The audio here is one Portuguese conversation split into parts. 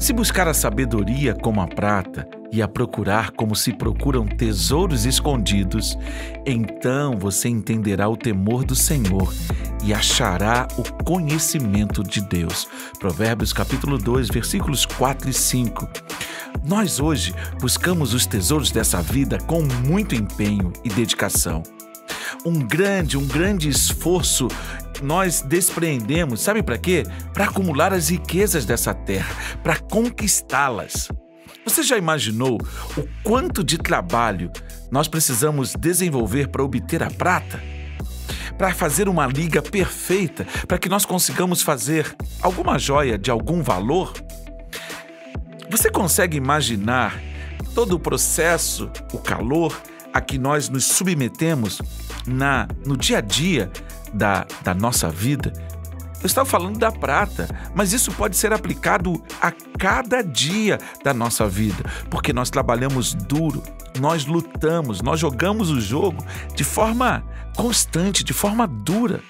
Se buscar a sabedoria como a prata e a procurar como se procuram tesouros escondidos, então você entenderá o temor do Senhor e achará o conhecimento de Deus. Provérbios capítulo 2, versículos 4 e 5. Nós hoje buscamos os tesouros dessa vida com muito empenho e dedicação. Um grande, um grande esforço nós despreendemos, sabe para quê? Para acumular as riquezas dessa terra, para conquistá-las. Você já imaginou o quanto de trabalho nós precisamos desenvolver para obter a prata? Para fazer uma liga perfeita, para que nós consigamos fazer alguma joia de algum valor? Você consegue imaginar todo o processo, o calor a que nós nos submetemos na no dia a dia da, da nossa vida? Eu estava falando da prata, mas isso pode ser aplicado a cada dia da nossa vida, porque nós trabalhamos duro, nós lutamos, nós jogamos o jogo de forma constante, de forma dura.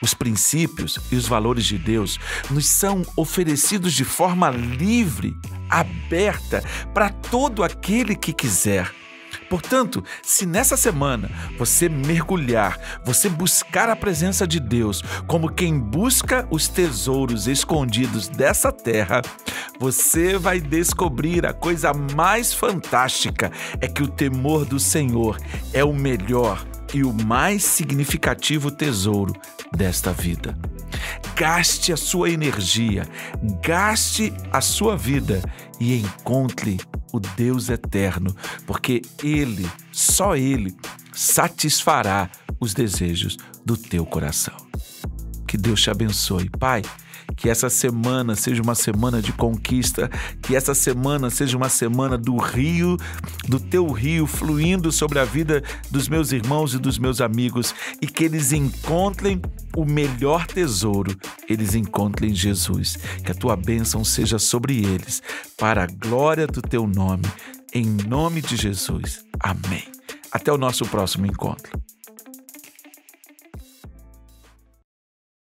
Os princípios e os valores de Deus nos são oferecidos de forma livre, aberta para todo aquele que quiser. Portanto, se nessa semana você mergulhar, você buscar a presença de Deus como quem busca os tesouros escondidos dessa terra, você vai descobrir a coisa mais fantástica: é que o temor do Senhor é o melhor e o mais significativo tesouro desta vida. Gaste a sua energia, gaste a sua vida e encontre o Deus eterno, porque Ele, só Ele, satisfará os desejos do teu coração. Que Deus te abençoe, Pai. Que essa semana seja uma semana de conquista, que essa semana seja uma semana do rio, do teu rio fluindo sobre a vida dos meus irmãos e dos meus amigos e que eles encontrem o melhor tesouro, eles encontrem Jesus. Que a tua bênção seja sobre eles, para a glória do teu nome, em nome de Jesus. Amém. Até o nosso próximo encontro.